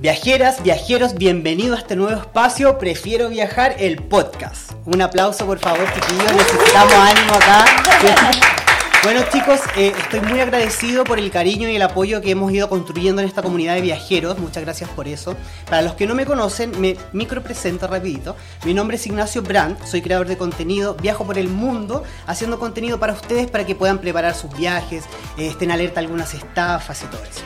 Viajeras, viajeros, bienvenido a este nuevo espacio. Prefiero viajar el podcast. Un aplauso, por favor, chiquillos. Necesitamos ánimo acá. Bueno chicos, eh, estoy muy agradecido por el cariño y el apoyo que hemos ido construyendo en esta comunidad de viajeros. Muchas gracias por eso. Para los que no me conocen, me micro presento rapidito. Mi nombre es Ignacio Brandt, soy creador de contenido, viajo por el mundo haciendo contenido para ustedes para que puedan preparar sus viajes, eh, estén alerta a algunas estafas y todo eso.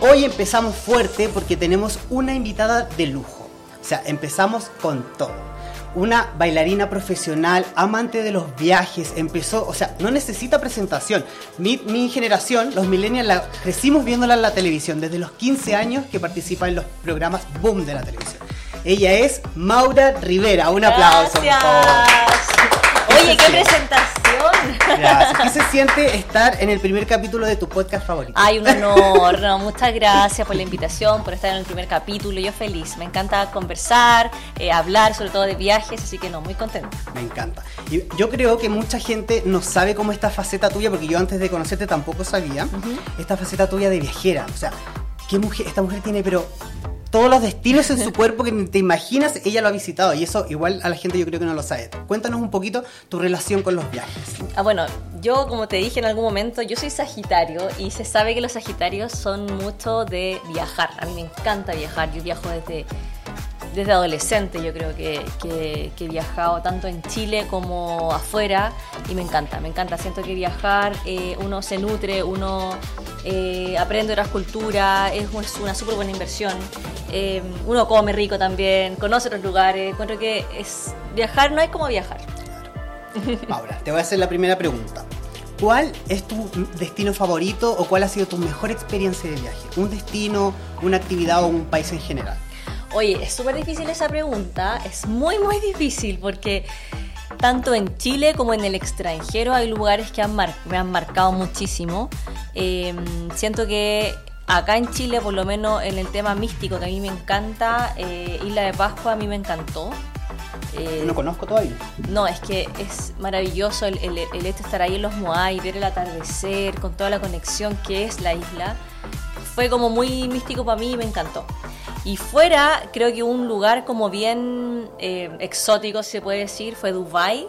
Hoy empezamos fuerte porque tenemos una invitada de lujo. O sea, empezamos con todo una bailarina profesional, amante de los viajes, empezó, o sea, no necesita presentación. Mi, generación, los millennials, la, crecimos viéndola en la televisión desde los 15 años que participa en los programas boom de la televisión. Ella es Maura Rivera. Un aplauso. Oye, qué presentación. Gracias. ¿Qué se siente estar en el primer capítulo de tu podcast favorito? Ay, un honor. muchas gracias por la invitación, por estar en el primer capítulo. Yo feliz. Me encanta conversar, eh, hablar sobre todo de viajes, así que no, muy contenta. Me encanta. Y yo creo que mucha gente no sabe cómo esta faceta tuya, porque yo antes de conocerte tampoco sabía, esta faceta tuya de viajera. O sea, ¿qué mujer, esta mujer tiene, pero todos los destinos en su cuerpo que te imaginas, ella lo ha visitado. Y eso igual a la gente yo creo que no lo sabe. Cuéntanos un poquito tu relación con los viajes. Ah, bueno, yo como te dije en algún momento, yo soy Sagitario y se sabe que los Sagitarios son mucho de viajar. A mí me encanta viajar. Yo viajo desde desde adolescente yo creo que, he viajado tanto en Chile como afuera y me encanta, me encanta. Siento que viajar eh, uno se nutre, uno eh, aprende otras culturas, es, una súper buena inversión. Eh, uno come rico también, conoce otros lugares. Encuentro que es viajar no es como viajar. Ahora, te voy a hacer la primera pregunta. ¿Cuál es tu destino favorito o cuál ha sido tu mejor experiencia de viaje? ¿Un destino, una actividad o un país en general? Oye, es súper difícil esa pregunta, es muy, muy difícil porque tanto en Chile como en el extranjero hay lugares que han me han marcado muchísimo. Em, siento que acá en Chile, por lo menos en el tema místico que a mí me encanta, eh, Isla de Pascua a mí me encantó. Eh, no conozco todavía. No, es que es maravilloso el, el, hecho de estar ahí en los Moai, ver el atardecer, con toda la conexión que es la isla. Fue como muy místico para mí y me encantó. Y fuera, creo que un lugar como bien eh, exótico, se puede decir, fue Dubai.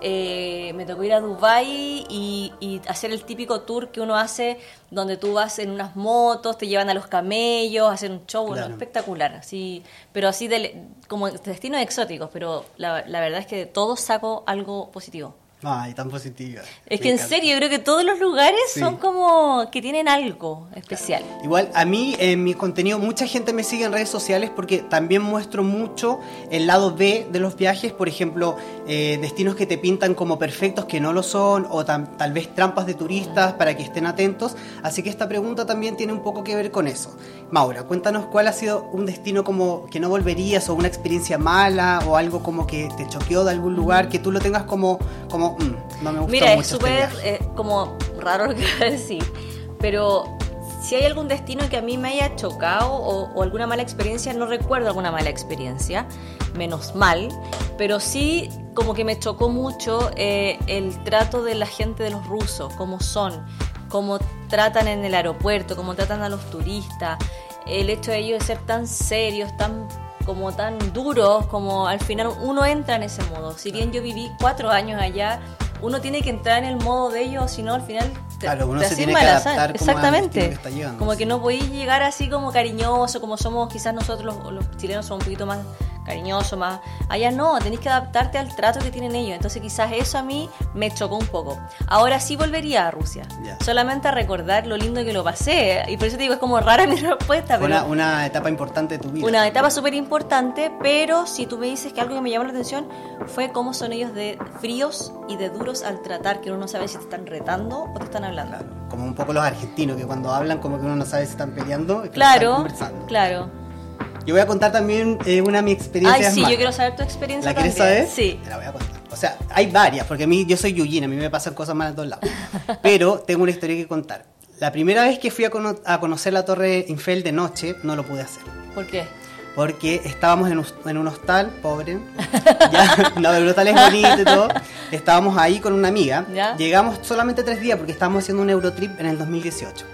Eh, me tocó ir a Dubai y, hacer el típico tour que uno hace donde tú vas en unas motos, te llevan a los camellos, hacer un show espectacular, así, pero así de, como destinos exóticos, pero la, la verdad es que de todo saco algo positivo. Ay, tan positiva. Es que en serio, yo creo que todos los lugares son como que tienen algo especial. Igual, a mí en mi contenido, mucha gente me sigue en redes sociales porque también muestro mucho el lado B de los viajes, por ejemplo, eh, destinos que te pintan como perfectos que no lo son, o tal vez trampas de turistas para que estén atentos. Así que esta pregunta también tiene un poco que ver con eso. Maura, cuéntanos cuál ha sido un destino como que no volverías, o una experiencia mala, o algo como que te choqueó de algún lugar, que tú lo tengas como, como Mm, no me Mira, es este súper eh, como raro lo que voy a decir, pero si hay algún destino que a mí me haya chocado o, alguna mala experiencia, no recuerdo alguna mala experiencia, menos mal, pero sí como que me chocó mucho eh, el trato de la gente de los rusos, cómo son, cómo tratan en el aeropuerto, cómo tratan a los turistas, el hecho de ellos de ser tan serios, tan como tan duros, como al final uno entra en ese modo. Si bien yo viví cuatro años allá, uno tiene que entrar en el modo de ellos, si no al final te, claro, uno se tiene que adaptar Exactamente. Como, que no podéis llegar así como cariñoso, como somos quizás nosotros los, chilenos somos un poquito más cariñosos, más... Allá no, tenéis que adaptarte al trato que tienen ellos. Entonces quizás eso a mí me chocó un poco. Ahora sí volvería a Rusia. Solamente a recordar lo lindo que lo pasé. Y por eso te digo, es como rara mi respuesta. Pero una, etapa importante de tu vida. Una etapa súper importante, pero si tú me dices que algo que me llamó la atención fue cómo son ellos de fríos y de duros al tratar, que uno no sabe si te están retando o te están hablando. como un poco los argentinos, que cuando hablan como que uno no sabe si están peleando. claro, claro. Yo voy a contar también eh, una de mis experiencias. Ay, sí, yo quiero saber tu experiencia. ¿La quieres saber? Sí. Te la voy a contar. O sea, hay varias, porque a mí yo soy Yujin, a mí me pasan cosas malas en todos lados. Pero tengo una historia que contar. La primera vez que fui a, conocer la Torre Eiffel de noche, no lo pude hacer. ¿Por qué? Porque estábamos en un, hostal, pobre. ya, no, el hostal es bonito y todo. Estábamos ahí con una amiga. Llegamos solamente tres días porque estábamos haciendo un Eurotrip en el 2018.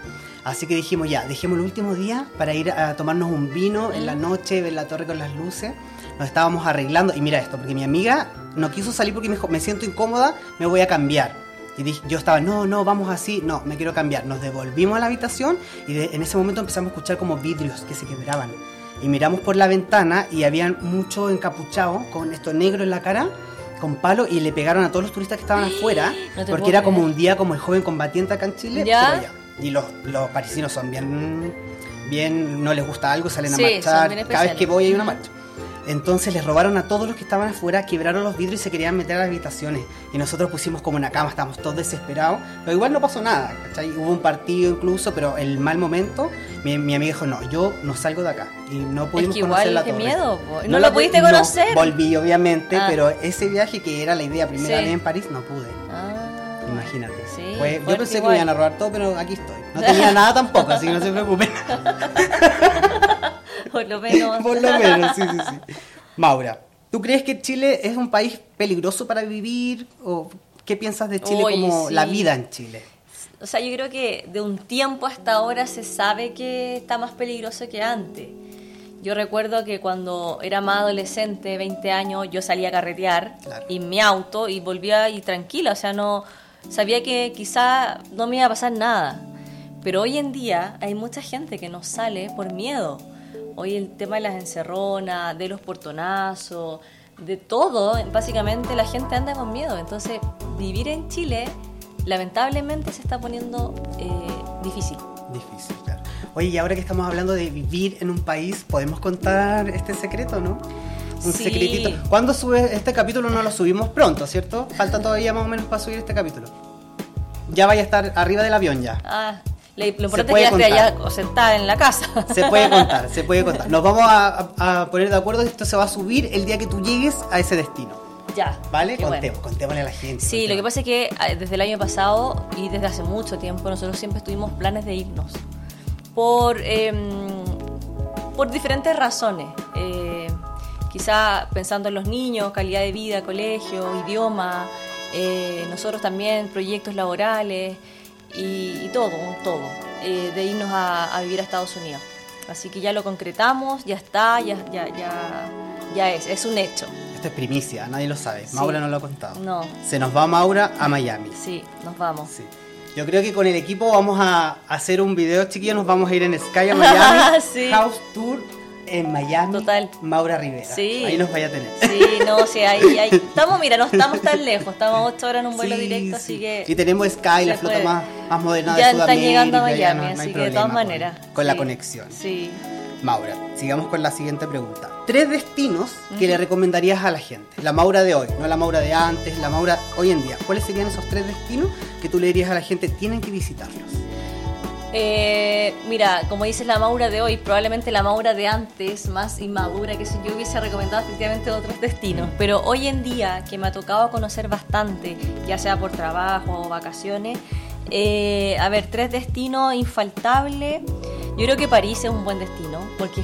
Así que dijimos ya, dejemos el último día para ir a tomarnos un vino en la noche, ver la torre con las luces. Nos estábamos arreglando y mira esto, porque mi amiga no quiso salir porque me dijo, me siento incómoda, me voy a cambiar. Y dije, yo estaba, no, no, vamos así, no, me quiero cambiar. Nos devolvimos a la habitación y de- en ese momento empezamos a escuchar como vidrios que se quebraban. Y miramos por la ventana y habían muchos encapuchados con esto negro en la cara, con palo, y le pegaron a todos los turistas que estaban afuera, No porque era como un día como el joven combatiente acá en Chile. ¿Ya? pero ya. Y los, los parisinos son bien, bien, no les gusta algo, salen Sí, a marchar. Cada vez que voy hay una marcha. Entonces les robaron a todos los que estaban afuera, quebraron los vidrios y se querían meter a las habitaciones. Y nosotros pusimos como una cama, estábamos todos desesperados. Pero igual no pasó nada, ¿cachai? Hubo un partido incluso, pero el mal momento, mi, mi amiga dijo, no, yo no salgo de acá. Y no Es pudimos que conocer igual, la qué torre. miedo. po. No, lo pudiste pu- no, conocer. volví, obviamente, Ah. pero ese viaje que era la idea, primera Sí. vez en París, no pude. Ah, Imagínate. Sí, yo pensé que me iban a robar todo, pero aquí estoy. No tenía nada tampoco, así que no se preocupen. Por lo menos. Por lo menos, sí, sí, sí. Maura, ¿tú crees que Chile es un país peligroso para vivir? ¿O qué piensas de Chile como sí. la vida en Chile? O sea, yo creo que de un tiempo hasta ahora se sabe que está más peligroso que antes. Yo recuerdo que cuando era más adolescente, 20 años, yo salía a carretear Claro. en mi auto y volvía y tranquila, o sea, no sabía que quizá no me iba a pasar nada. Pero hoy en día hay mucha gente que no sale por miedo. Hoy el tema de las encerronas, de los portonazos, de todo, básicamente la gente anda con miedo. Entonces, vivir en Chile lamentablemente se está poniendo eh, difícil. Difícil, claro. Oye, y ahora que estamos hablando de vivir en un país, ¿podemos contar este secreto, no? Un Sí. secretito. ¿Cuándo sube este capítulo? No lo subimos pronto, ¿cierto? Falta todavía más o menos para subir este capítulo. Ya vaya a estar arriba del avión ya. Ah, lo importante es que ya sentada en la casa. Se puede contar, se puede contar. Nos vamos a, a- a poner de acuerdo, esto se va a subir el día que tú llegues a ese destino. ya. ¿Vale? bueno. Contemos, contémosle a la gente. Sí, lo que pasa es que ah, desde el año pasado y desde hace mucho tiempo nosotros siempre tuvimos planes de irnos por, em, por diferentes razones. Eh, quizá pensando en los niños, calidad de vida, colegio, idioma, eh, nosotros también proyectos laborales y, y todo, un todo, eh, de irnos a, a vivir a Estados Unidos. Así que ya lo concretamos, ya está, ya, ya, ya, ya es, es un hecho. Esto es primicia, nadie lo sabe. Sí. Maura no lo ha contado. No. Se nos va Maura a Miami. Sí, nos vamos. Sí. Yo creo que con el equipo vamos a hacer un video, chiquillos. Nos vamos a ir en Sky a Miami. Sí. House Tour en Miami. Total. Maura Rivera. Sí. Ahí nos vaya a tener. Sí, no, sí, ahí, ahí. Estamos, mira, no estamos tan lejos, estamos a 8 horas en un vuelo Sí, directo, sí. así que... Y tenemos Sky, la flota más, más moderna Ya de están Sudamérica. llegando a ya Miami, no- no hay así que de todas maneras. Con la conexión. Sí. Maura, sigamos con la siguiente pregunta. Tres destinos que le recomendarías a la gente. La Maura de hoy, no la Maura de antes, la Maura hoy en día. ¿Cuáles serían esos tres destinos que tú le dirías a la gente tienen que visitarlos? Eh, mira, como dices la Maura de hoy, probablemente la Maura de antes, más inmadura, que si yo hubiese recomendado efectivamente otros destinos. Pero hoy en día, que me ha tocado conocer bastante, ya sea por trabajo o vacaciones, eh, a ver, tres destinos infaltables. Yo creo que París es un buen destino, porque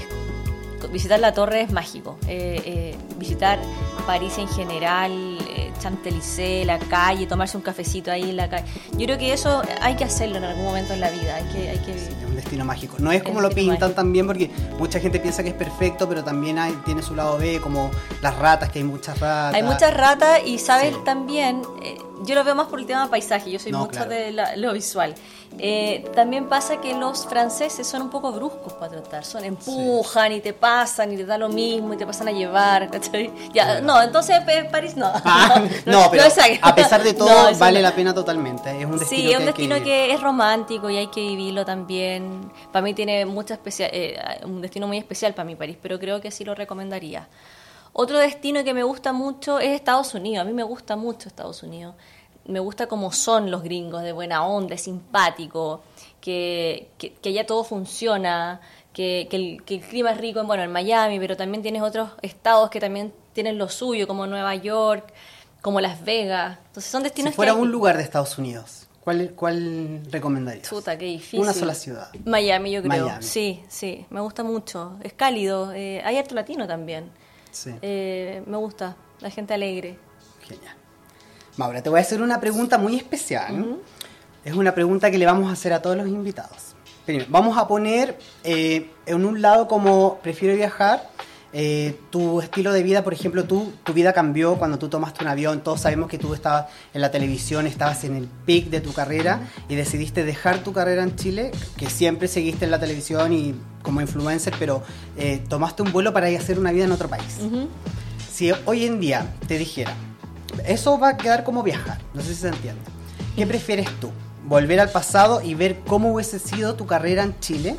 visitar la torre es mágico. Eh, eh, visitar París en general, Champs-Élysées, la calle, tomarse un cafecito ahí en la calle. Yo creo que eso hay que hacerlo en algún momento en la vida. Hay que, hay que Es un destino mágico. No es como Es lo pintan mágico. también, porque mucha gente piensa que es perfecto, pero también hay, tiene su lado B, como las ratas, que hay muchas ratas. Hay muchas ratas y sabes Sí. también, eh, yo lo veo más por el tema paisaje, yo soy No, mucho claro. de la- lo visual. Eh, también pasa que los franceses son un poco bruscos para tratar, son empujan y te pasan y te da lo mismo y te pasan a llevar, ¿cachai? Ya, Claro. no, entonces eh, París no. Ah, no, pero a pesar de todo, No, vale no. la pena totalmente. Es un destino Sí, es un destino que- que, es romántico y hay que vivirlo también. Para mí tiene mucha especial, eh, un destino muy especial para mi París, pero creo que sí lo recomendaría. Otro destino que me gusta mucho es Estados Unidos. A mí me gusta mucho Estados Unidos. Me gusta cómo son los gringos, de buena onda, simpático, que, que, que allá todo funciona, que, que el, que el clima es rico en, bueno, en Miami, pero también tienes otros estados que también tienen lo suyo, como Nueva York, como Las Vegas. Entonces son Si destinos que fuera hay- un lugar de Estados Unidos, ¿cuál, cuál recomendarías? Chuta, qué difícil. Una sola ciudad. Miami, yo creo. Miami. Sí, sí, me gusta mucho. Es cálido. eh, hay harto latino también. Sí, Eh, me gusta. La gente alegre. genial. Maura, te voy a hacer una pregunta muy especial. Es una pregunta que le vamos a hacer a todos los invitados. primero, vamos a poner eh, en un lado como prefiero viajar. Eh, tu estilo de vida, por ejemplo, tú, tu vida cambió cuando tú tomaste un avión. Todos sabemos que tú estabas en la televisión, estabas en el pic de tu carrera y decidiste dejar tu carrera en Chile, que siempre seguiste en la televisión y como influencer, pero eh, tomaste un vuelo para ir a hacer una vida en otro país. Si hoy en día te dijera, eso va a quedar como viajar, no sé si se entiende. ¿Qué prefieres tú? ¿Volver al pasado y ver cómo hubiese sido tu carrera en Chile?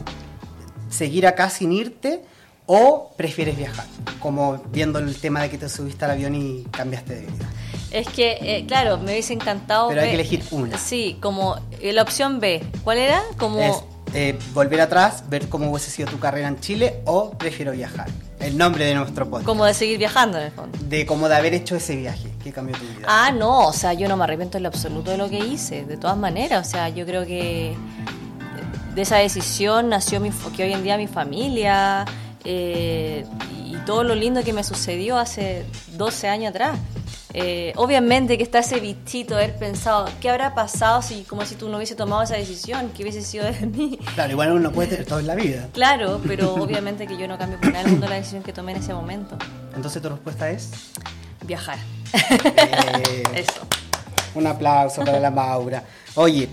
¿Seguir acá sin irte? ¿O prefieres viajar? Como viendo el tema de que te subiste al avión y cambiaste de vida. Es que, eh, claro, me hubiese encantado. Pero hay que elegir una. Sí, como eh, la opción B. ¿Cuál era? Como. Es eh, volver atrás, ver cómo hubiese sido tu carrera en Chile o prefiero viajar. El nombre de nuestro podcast. Como de seguir viajando en el fondo. De cómo de haber hecho ese viaje que cambió tu vida. Ah, no, o sea, yo no me arrepiento en lo absoluto de lo que hice, de todas maneras, o sea, yo creo que de esa decisión nació mi, que hoy en día mi familia eh, y todo lo lindo que me sucedió hace 12 años atrás. Eh, obviamente que está ese bichito de haber pensado, ¿qué habrá pasado si como si tú no hubiese tomado esa decisión? ¿Qué hubiese sido de mí? Claro, igual uno puede tener todo en la vida. Claro, pero obviamente que yo no cambio por nada del mundo la decisión que tomé en ese momento. Entonces tu respuesta es... Viajar. eh, Eso. Un aplauso para la Maura. Oye,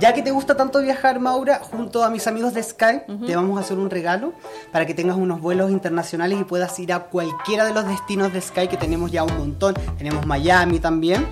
ya que te gusta tanto viajar, Maura, junto a mis amigos de Skype, te vamos a hacer un regalo para que tengas unos vuelos internacionales y puedas ir a cualquiera de los destinos de Sky, que tenemos ya un montón. Tenemos Miami también.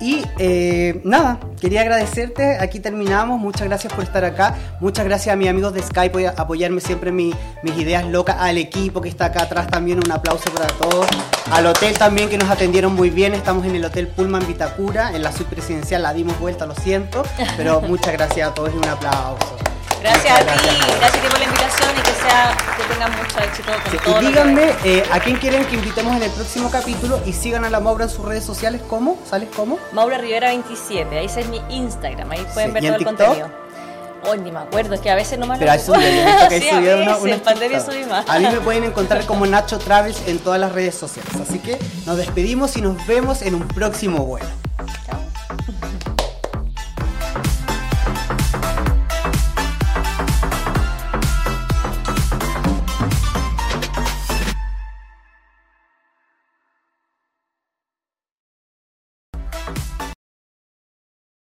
Y eh, nada, quería agradecerte. Aquí terminamos. Muchas gracias por estar acá. Muchas gracias a mis amigos de Skype por apoyarme siempre mis ideas locas. Al equipo que está acá atrás también. Un aplauso para todos. Al hotel también que nos atendieron muy bien. Estamos en el Hotel Pullman Vitacura. En la suite presidencial la dimos vuelta, lo siento. Pero muchas gracias a todos y un aplauso. Gracias a ti, gracias. por la invitación y que sea que tengan mucho éxito con Sí, todo y díganme eh, a quién quieren que invitemos en el próximo capítulo y sigan a la Maura en sus redes sociales. ¿Cómo? ¿Sales cómo? Maura Rivera 27, ahí ese es mi Instagram, ahí pueden Sí, ver ¿y en todo el TikTok? contenido. Hoy ni me acuerdo, es que a veces no me Pero he visto que Sí, a subido una, una en pandemia TikTok. subí más. A mí me pueden encontrar como Nacho Travels en todas las redes sociales. Así que nos despedimos y nos vemos en un próximo vuelo.